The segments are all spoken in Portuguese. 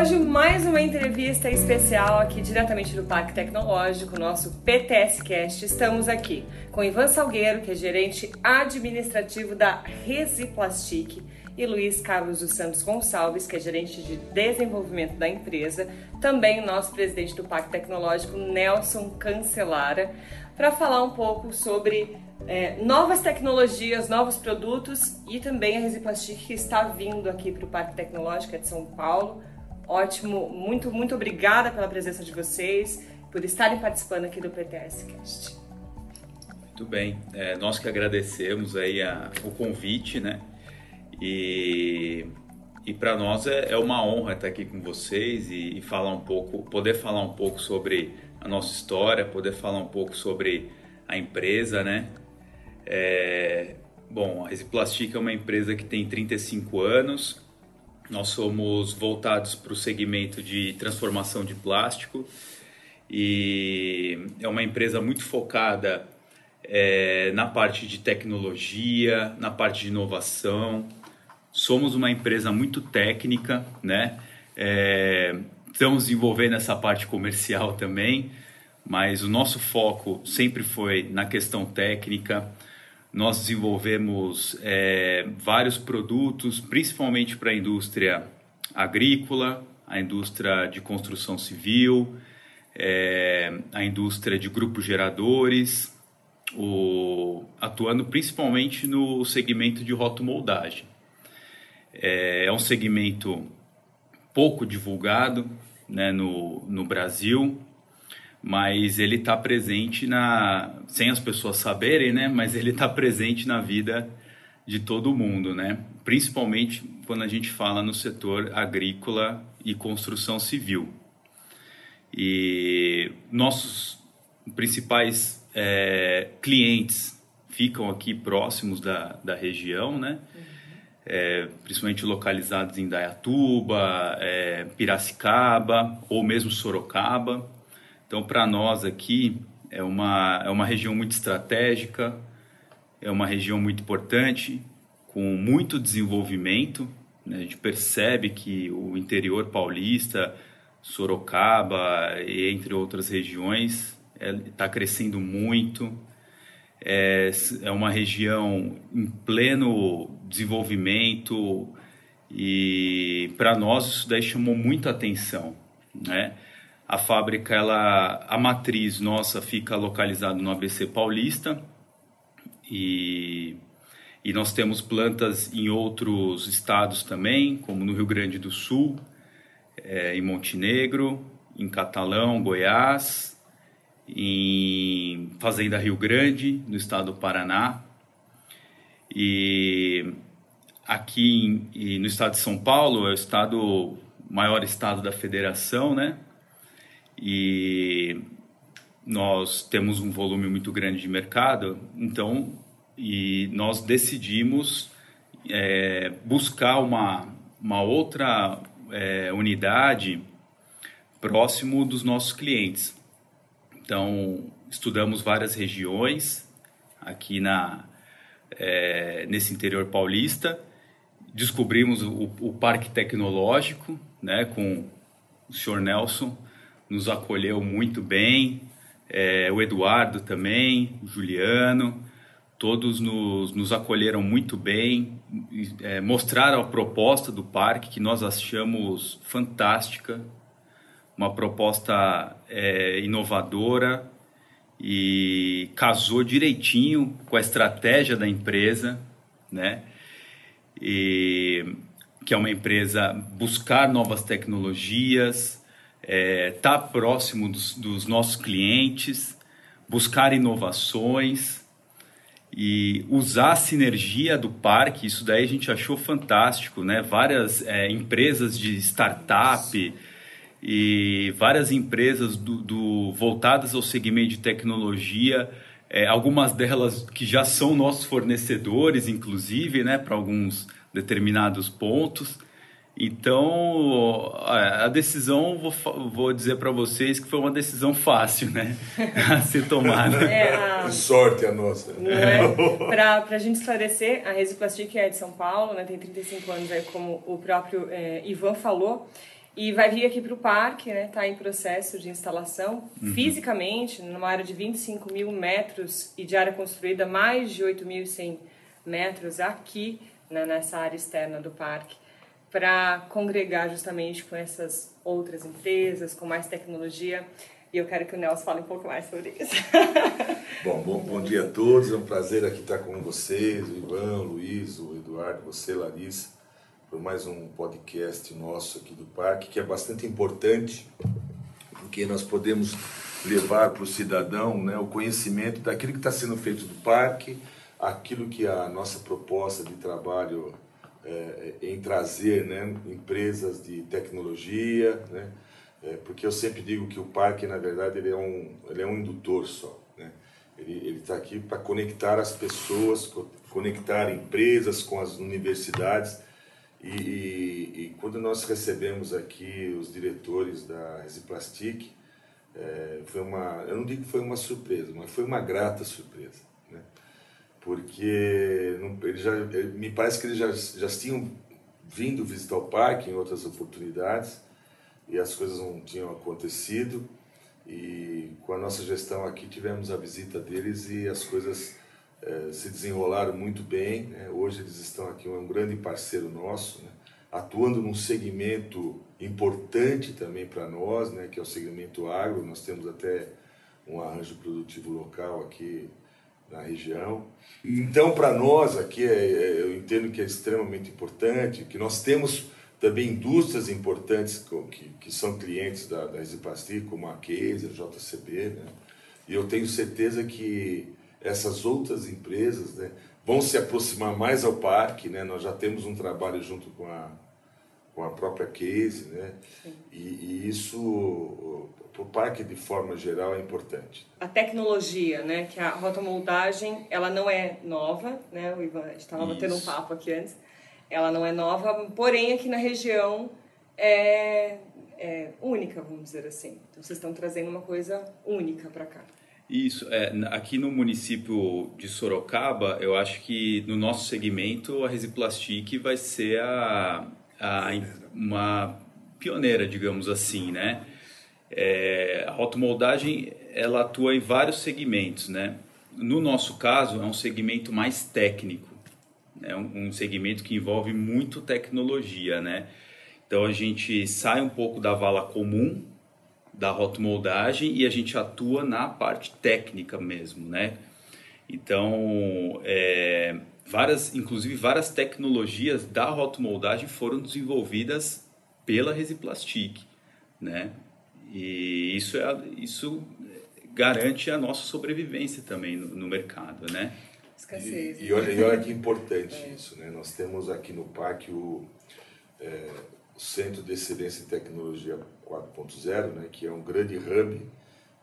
hoje mais uma entrevista especial aqui diretamente do Parque Tecnológico, nosso PTS Cast. Estamos aqui com Ivan Salgueiro, que é gerente administrativo da Resiplastic, e Luiz Carlos dos Santos Gonçalves, que é gerente de desenvolvimento da empresa, também o nosso presidente do Parque Tecnológico, Nelson Cancelara, para falar um pouco sobre é, novas tecnologias, novos produtos e também a Resiplastic que está vindo aqui para o Parque Tecnológico de São Paulo. Ótimo, muito, muito obrigada pela presença de vocês, por estarem participando aqui do PTS Cast. Muito bem, é, nós que agradecemos aí a, o convite, né? E, e para nós é, é, uma honra estar aqui com vocês e, e falar um pouco, poder falar um pouco sobre a nossa história, poder falar um pouco sobre a empresa, né? É, bom, a Resiplastic é uma empresa que tem 35 anos. Nós somos voltados para o segmento de transformação de plástico e é uma empresa muito focada é, na parte de tecnologia, na parte de inovação. Somos uma empresa muito técnica, né? É, estamos desenvolvendo essa parte comercial também, mas o nosso foco sempre foi na questão técnica nós desenvolvemos é, vários produtos, principalmente para a indústria agrícola, a indústria de construção civil, é, a indústria de grupos geradores, o, atuando principalmente no segmento de rotomoldagem. É, é um segmento pouco divulgado né, no, no Brasil, mas ele está presente na sem as pessoas saberem, né? Mas ele está presente na vida de todo mundo, né? Principalmente quando a gente fala no setor agrícola e construção civil. E nossos principais é, clientes ficam aqui próximos da, da região, né? É, principalmente localizados em Dayatuba, é, Piracicaba ou mesmo Sorocaba. Então, para nós aqui, é uma, é uma região muito estratégica, é uma região muito importante, com muito desenvolvimento. Né? A gente percebe que o interior paulista, Sorocaba, entre outras regiões, está é, crescendo muito. É, é uma região em pleno desenvolvimento e para nós isso daí chamou muita atenção, né? A fábrica, ela, a matriz nossa fica localizada no ABC Paulista e, e nós temos plantas em outros estados também, como no Rio Grande do Sul, é, em Montenegro, em Catalão, Goiás, em Fazenda Rio Grande, no estado do Paraná. E aqui em, no estado de São Paulo, é o estado maior estado da federação, né? E nós temos um volume muito grande de mercado, então e nós decidimos é, buscar uma, uma outra é, unidade próximo dos nossos clientes. Então estudamos várias regiões aqui na é, nesse interior paulista, descobrimos o, o parque tecnológico, né, com o senhor Nelson nos acolheu muito bem, é, o Eduardo também, o Juliano, todos nos, nos acolheram muito bem, é, mostraram a proposta do parque que nós achamos fantástica, uma proposta é, inovadora e casou direitinho com a estratégia da empresa, né? E que é uma empresa buscar novas tecnologias, estar é, tá próximo dos, dos, nossos clientes, buscar inovações e usar a sinergia do parque. Isso daí a gente achou fantástico, né? Várias é, empresas de startup e várias empresas do, do, voltadas ao segmento de tecnologia. É, algumas delas que já são nossos fornecedores, inclusive, né, para alguns determinados pontos. Então, a decisão, vou, vou dizer para vocês que foi uma decisão fácil, né? a ser tomada. É, a... Que sorte a nossa. É? para a gente esclarecer, a Resiplastic é de São Paulo, né? tem 35 anos, aí, como o próprio é, Ivan falou. e vai vir aqui para o parque, né? Está em processo de instalação. Uhum. Fisicamente, numa área de 25 mil metros e de área construída mais de 8.100 metros aqui né, nessa área externa do parque, para congregar justamente com essas outras empresas, com mais tecnologia. E eu quero que o Nelson fale um pouco mais sobre isso. bom, bom, bom dia a todos. É um prazer aqui estar com vocês, o Ivan, o Luiz, o Eduardo, você, Larissa por mais um podcast nosso aqui do parque, que é bastante importante, porque nós podemos levar para o cidadão né, o conhecimento daquilo que está sendo feito do parque, aquilo que a nossa proposta de trabalho é, é, em trazer né, empresas de tecnologia, né, é, porque eu sempre digo que o parque, na verdade, ele é um, ele é um indutor só. Né, ele está aqui para conectar as pessoas, conectar empresas com as universidades, e, e, e, quando nós recebemos aqui os diretores da Resiplastic, é, foi uma, eu não digo que foi uma surpresa, mas foi uma grata surpresa? Porque não, ele já, ele, me parece que eles já, já tinham vindo visitar o parque em outras oportunidades e as coisas não tinham acontecido e com a nossa gestão aqui tivemos a visita deles e as coisas é, se desenrolaram muito bem. Né? Hoje eles estão aqui, um grande parceiro nosso, né? atuando num segmento importante também para nós, né? que é o segmento agro. Nós temos até um arranjo produtivo local aqui na região. Então, para nós aqui, é, é, eu entendo que é extremamente importante, que nós temos também indústrias importantes que, que são clientes da, da Resiplastic, como a Case, a JCB, né? e eu tenho certeza que essas outras empresas né, vão se aproximar mais ao parque. Né? Nós já temos um trabalho junto com a, com a própria Case, né? E, e, isso para o parque de forma geral é importante. A tecnologia, né? Que a rotomoldagem ela não é nova, né? O Ivan estava batendo um papo aqui antes. Ela não é nova, porém aqui na região é, é única, vamos dizer assim. Então vocês estão trazendo uma coisa única para cá. Isso, é, aqui no município de Sorocaba, eu acho que no nosso segmento a Resiplastic vai ser a, a uma pioneira, digamos assim, né? É, a rotomoldagem ela atua em vários segmentos, né? No nosso caso é um segmento mais técnico, é um, um segmento que envolve muito tecnologia, né? Então a gente sai um pouco da vala comum da rotomoldagem e a gente atua na parte técnica mesmo, né? Então, é, várias, inclusive várias tecnologias da rotomoldagem foram desenvolvidas pela Resiplastic, né? E isso, é, isso garante a nossa sobrevivência também no, no mercado, né? Escassez. E, e, olha, e olha que importante é. isso, né? Nós temos aqui no parque o, é, o Centro de Excelência em Tecnologia 4.0, né, que é um grande hub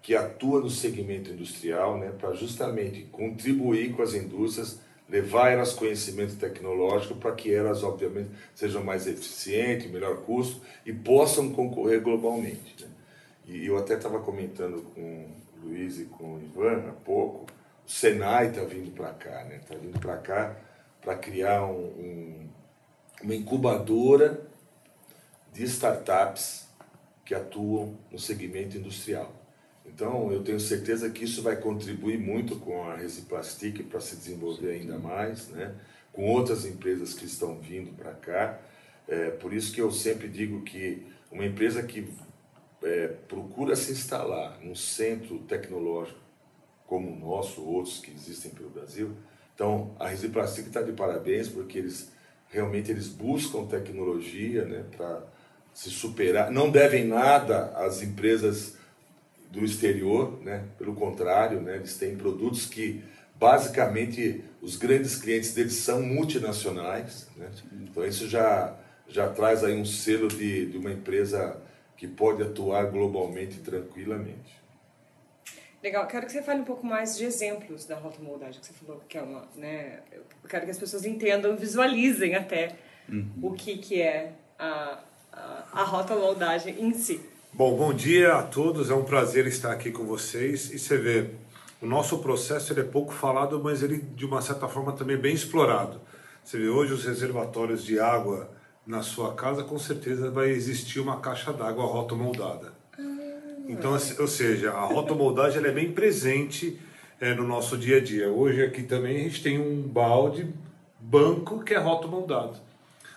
que atua no segmento industrial né, para justamente contribuir com as indústrias, levar elas conhecimento tecnológico para que elas, obviamente, sejam mais eficientes, melhor custo e possam concorrer globalmente. Né? E eu até estava comentando com o Luiz e com o Ivan há pouco, o Senai está vindo para cá, está né? Tá vindo para cá para criar um, um, uma incubadora de startups que atuam no segmento industrial. Então, eu tenho certeza que isso vai contribuir muito com a Resiplastic para se desenvolver ainda mais, né? com outras empresas que estão vindo para cá. É, por isso que eu sempre digo que uma empresa que é, procura se instalar num centro tecnológico como o nosso, outros que existem pelo Brasil, então a Resiplastic está de parabéns porque eles realmente eles buscam tecnologia né, para se superar, não devem nada às empresas do exterior, né? pelo contrário, né? eles têm produtos que basicamente os grandes clientes deles são multinacionais, né? então isso já, já traz aí um selo de, de uma empresa que pode atuar globalmente tranquilamente. Legal, quero que você fale um pouco mais de exemplos da rotomoldagem que você falou que é uma, né? Eu quero que as pessoas entendam, visualizem até uhum. o que que é a a, rota moldagem em si. Bom, bom dia a todos, é um prazer estar aqui com vocês e você vê, o nosso processo ele é pouco falado, mas ele de uma certa forma também bem explorado. Você vê hoje os reservatórios de água na sua casa, com certeza vai existir uma caixa d'água rotomoldada. Então, ou seja, a rotomoldagem ela é bem presente é, no nosso dia a dia. Hoje aqui também a gente tem um balde banco que é rotomoldado.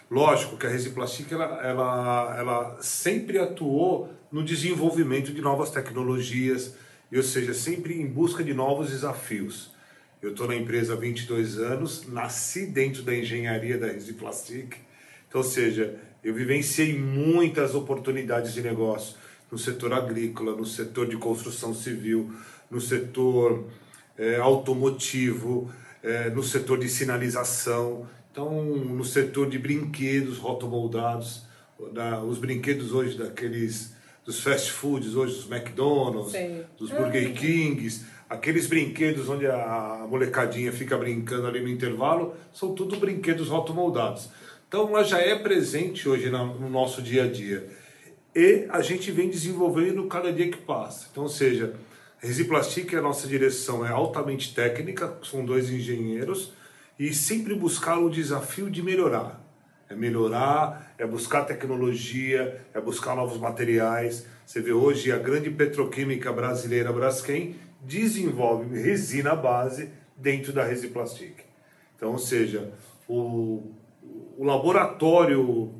Lógico que a Resiplastic ela, ela, ela sempre atuou no desenvolvimento de novas tecnologias, ou seja, sempre em busca de novos desafios. Eu estou na empresa há 22 anos, nasci dentro da engenharia da Resiplastic, então, ou seja, eu vivenciei muitas oportunidades de negócio no setor agrícola, no setor de construção civil, no setor é, automotivo, é, no setor de sinalização, então no setor de brinquedos rotomoldados, da, os brinquedos hoje daqueles dos fast foods, hoje dos McDonald's, Sim. dos Burger Kings, aqueles brinquedos onde a molecadinha fica brincando ali no intervalo, são tudo brinquedos rotomoldados. Então ela já é presente hoje no nosso dia a dia e a gente vem desenvolvendo cada dia que passa. Então, ou seja, Resiplastic, a nossa direção é altamente técnica, são dois engenheiros, e sempre buscar o desafio de melhorar. É melhorar, é buscar tecnologia, é buscar novos materiais. Você vê hoje a grande petroquímica brasileira Braskem desenvolve resina base dentro da Resiplastic. Então, ou seja, o, o laboratório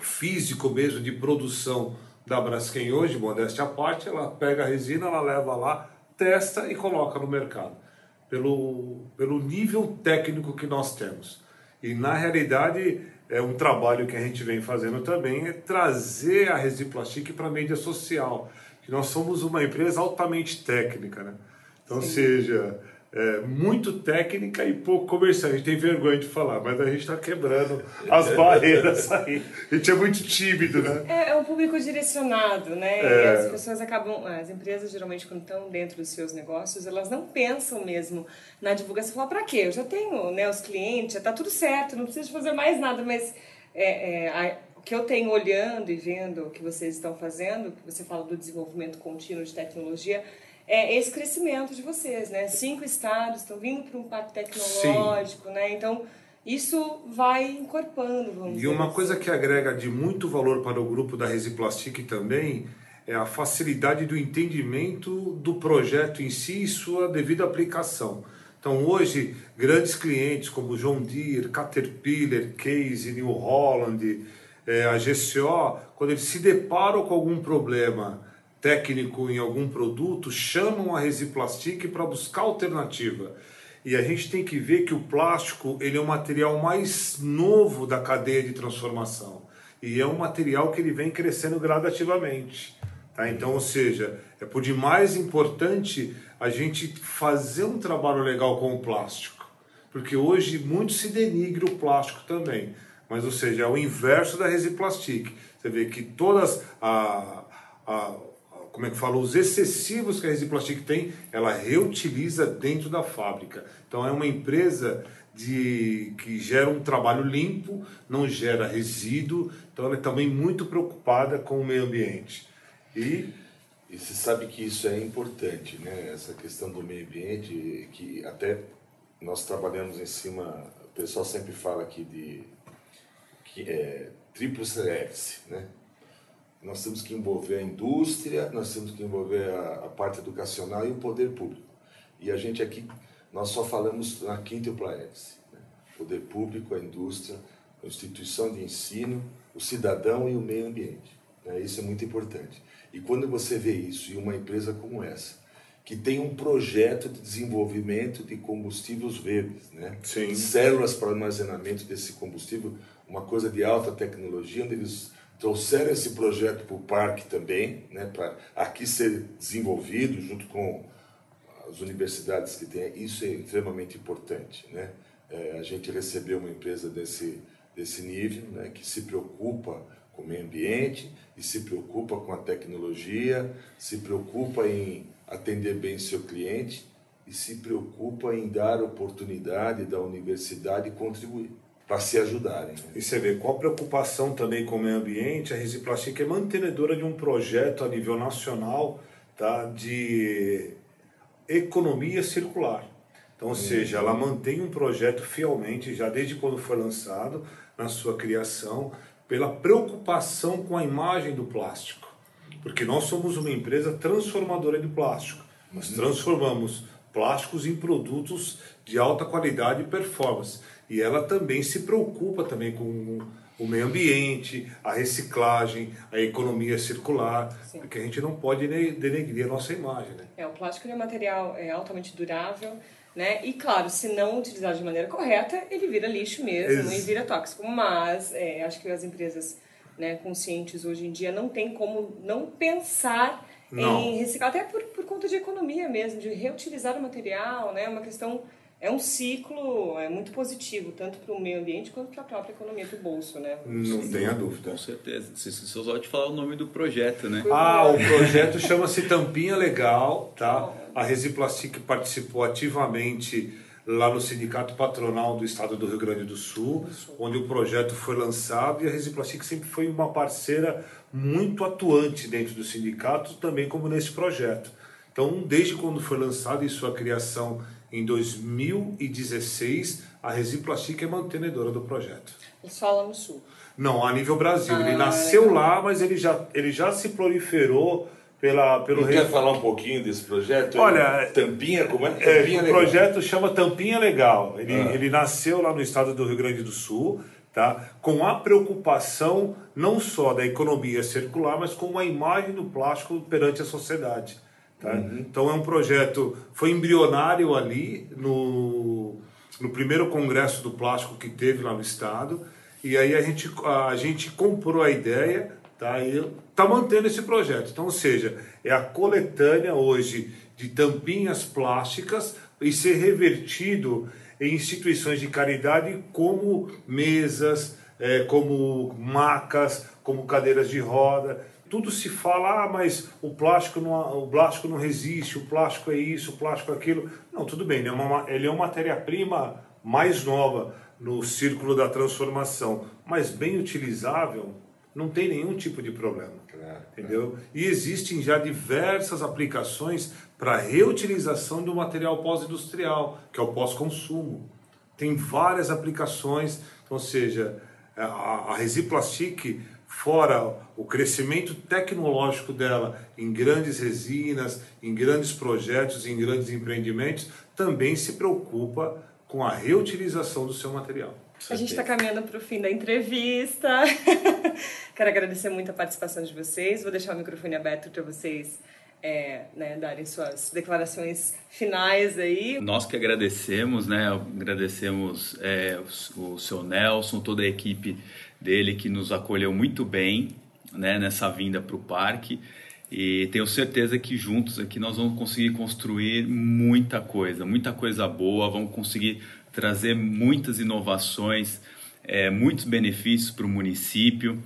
físico mesmo de produção da Braskem hoje, modéstia à parte, ela pega a resina, ela leva lá, testa e coloca no mercado, pelo, pelo nível técnico que nós temos. E na realidade, é um trabalho que a gente vem fazendo também é trazer a Resiplastic para a mídia social, que nós somos uma empresa altamente técnica, né? Então, Sim. seja, é, muito técnica e pouco comercial. A gente tem vergonha de falar, mas a gente está quebrando as barreiras aí. A gente é muito tímido, né? É, é um público direcionado, né? É. E as pessoas acabam, as empresas geralmente quando estão dentro dos seus negócios, elas não pensam mesmo na divulgação. Falar para quê? Eu já tenho, né, os clientes, já está tudo certo, não preciso fazer mais nada, mas é, é, a, o que eu tenho olhando e vendo o que vocês estão fazendo, que você fala do desenvolvimento contínuo de tecnologia, é esse crescimento de vocês, né? Cinco estados estão vindo para um parque tecnológico, Sim. né? Então, isso vai encorpando, vamos E dizer uma assim. coisa que agrega de muito valor para o grupo da Resiplastic também é a facilidade do entendimento do projeto em si e sua devida aplicação. Então, hoje, grandes clientes como John Deere, Caterpillar, Case, New Holland, é, a GCO, quando eles se deparam com algum problema técnico em algum produto, chamam a Resiplastic para buscar alternativa. E a gente tem que ver que o plástico ele é o material mais novo da cadeia de transformação. E é um material que ele vem crescendo gradativamente. Tá? Então, ou seja, é por demais importante a gente fazer um trabalho legal com o plástico. Porque hoje muito se denigra o plástico também. Mas, ou seja, é o inverso da Resiplastic. Você vê que todas a, a como é que fala, os excessivos que a Resiplastic tem, ela reutiliza dentro da fábrica. Então é uma empresa de, que gera um trabalho limpo, não gera resíduo, então ela é também muito preocupada com o meio ambiente. E, e você sabe que isso é importante, né? essa questão do meio ambiente, que até nós trabalhamos em cima, o pessoal sempre fala aqui de que é triplo né? Nós temos que envolver a indústria, nós temos que envolver a, a, parte educacional e o poder público. E a gente aqui, nós só falamos na quíntupla X. Né? Poder público, a indústria, a instituição de ensino, o cidadão e o meio ambiente. Né? Isso é muito importante. E quando você vê isso em uma empresa como essa, que tem um projeto de desenvolvimento de combustíveis verdes, né? Sim. células para armazenamento desse combustível, uma coisa de alta tecnologia, onde eles trouxeram esse projeto para o parque também, né, para aqui ser desenvolvido junto com as universidades que tem. Isso é extremamente importante. Né? É, a gente recebeu uma empresa desse, desse nível, né, que se preocupa com o meio ambiente e se preocupa com a tecnologia, se preocupa em atender bem seu cliente e se preocupa em dar oportunidade da universidade contribuir para se ajudarem. Né? E você vê, com a preocupação também com o meio ambiente, a Resiplastic é mantenedora de um projeto a nível nacional tá, de economia circular. Então, ou uhum. seja, ela mantém um projeto fielmente, já desde quando foi lançado, na sua criação, pela preocupação com a imagem do plástico. Porque nós somos uma empresa transformadora de plástico. Nós transformamos plásticos em produtos de alta qualidade e performance. E ela também se preocupa também com o meio ambiente, a reciclagem, a economia circular, Sim. porque a gente não pode denegrir a nossa imagem. Né? É, o plástico é um material é, altamente durável, né? E claro, se não utilizado de maneira correta, ele vira lixo mesmo Ex e vira tóxico. Mas é, acho que as empresas né, conscientes hoje em dia não tem como não pensar não. em reciclar, até por, por conta de economia mesmo, de reutilizar o material, né? Uma questão é um ciclo é muito positivo, tanto para o meio ambiente quanto para a própria economia do bolso, né? Não tenha dúvida. Com certeza. Se você só te falar o nome do projeto, né? Ah, o projeto chama-se Tampinha Legal, tá? A Resiplastic participou ativamente lá no Sindicato Patronal do Estado do Rio Grande do Sul, onde o projeto foi lançado e a Resiplastic sempre foi uma parceira muito atuante dentro do sindicato, também como nesse projeto. Então, desde quando foi lançado em sua criação em 2016, a Resiplastic é mantenedora do projeto. Isso fala no Sul? Não, a nível Brasil. Ah, ele nasceu lá, mas ele já, ele já se proliferou pela, pelo... Não quer falar um pouquinho desse projeto? Olha... Tampinha, como é? Tampinha é, o projeto chama Tampinha Legal. Ele, ah. ele nasceu lá no estado do Rio Grande do Sul, tá? com a preocupação não só da economia circular, mas com a imagem do plástico perante a sociedade. Tá? Uhum. Então é um projeto, foi embrionário ali no, no primeiro congresso do plástico que teve lá no estado, e aí a gente, a gente comprou a ideia tá? e está mantendo esse projeto. Então, ou seja, é a coletânea hoje de tampinhas plásticas e ser revertido em instituições de caridade como mesas, é, como macas, como cadeiras de roda tudo se fala, ah, mas o plástico não, o plástico não resiste, o plástico é isso, o plástico é aquilo. Não, tudo bem, ele é uma, ele é uma matéria-prima mais nova no círculo da transformação, mas bem utilizável, não tem nenhum tipo de problema. Claro, entendeu? Claro. E existem já diversas aplicações para reutilização do material pós-industrial, que é o pós-consumo. Tem várias aplicações, ou seja, a, a Resiplastic fora o crescimento tecnológico dela em grandes resinas, em grandes projetos, em grandes empreendimentos, também se preocupa com a reutilização do seu material. A gente está caminhando para o fim da entrevista. Quero agradecer muito a participação de vocês. Vou deixar o microfone aberto para vocês é, né, darem suas declarações finais aí. Nós que agradecemos, né? Agradecemos é, o, o seu Nelson, toda a equipe dele que nos acolheu muito bem né, nessa vinda para o parque. E tenho certeza que juntos aqui nós vamos conseguir construir muita coisa, muita coisa boa, vamos conseguir trazer muitas inovações, é, muitos benefícios para o município.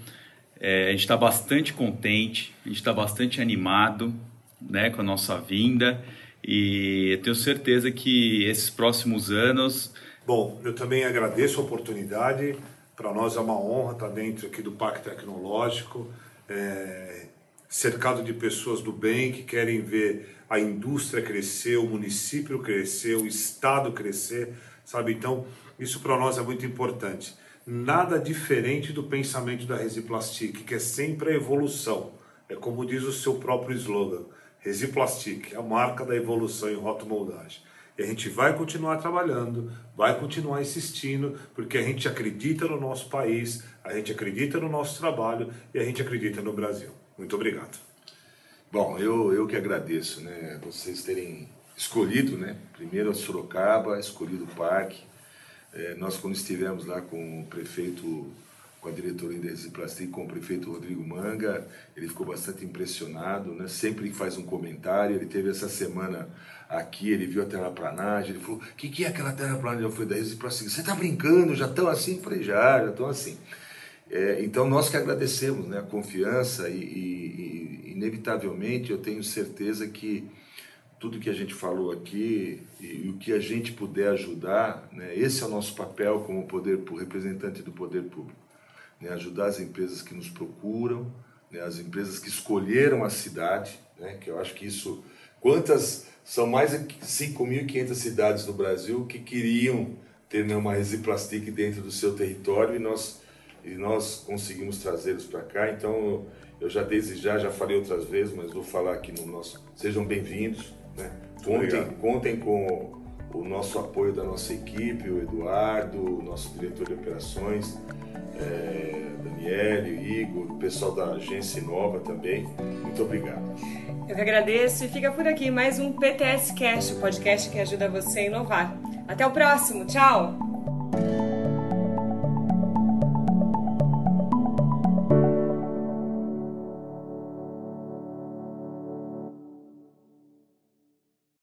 É, a gente está bastante contente, a gente está bastante animado né, com a nossa vinda e tenho certeza que esses próximos anos. Bom, eu também agradeço a oportunidade. Para nós é uma honra estar dentro aqui do Parque Tecnológico, é, cercado de pessoas do bem que querem ver a indústria crescer, o município crescer, o estado crescer, sabe? Então, isso para nós é muito importante. Nada diferente do pensamento da Resiplastic, que é sempre a evolução. É como diz o seu próprio slogan Resiplastic, a marca da evolução em rotomoldagem. E a gente vai continuar trabalhando, vai continuar insistindo, porque a gente acredita no nosso país, a gente acredita no nosso trabalho e a gente acredita no Brasil. Muito obrigado. Bom, eu, eu que agradeço, né, vocês terem escolhido, né, primeiro a Sorocaba, escolhido o parque. É, nós quando estivemos lá com o prefeito com a diretoria da Resiplastic, com o prefeito Rodrigo Manga. Ele ficou bastante impressionado, né? sempre faz um comentário. Ele teve essa semana aqui, ele viu a terraplanagem, ele falou, o que, que é aquela terraplanagem? Eu falei, da Resiplastic, você está brincando, já estão assim? Eu falei, já, já estão assim. É, então, nós que agradecemos né, a confiança e, e, e, inevitavelmente, eu tenho certeza que tudo que a gente falou aqui e o que a gente puder ajudar, né, esse é o nosso papel como poder representante do poder público né, ajudar as empresas que nos procuram, né, as empresas que escolheram a cidade, né, que eu acho que isso. Quantas. São mais de 5.500 cidades no Brasil que queriam ter né, uma Resiplastic dentro do seu território e nós e nós conseguimos trazê-los para cá. Então, eu já desde já, já falei outras vezes, mas vou falar aqui no nosso. Sejam bem-vindos. Né? Contem, contem com o nosso apoio da nossa equipe, o Eduardo, o nosso diretor de operações, é, Daniel, Igor, o pessoal da agência Nova também. Muito obrigado. Eu que agradeço e fica por aqui mais um PTS Cast, o podcast que ajuda você a inovar. Até o próximo, tchau!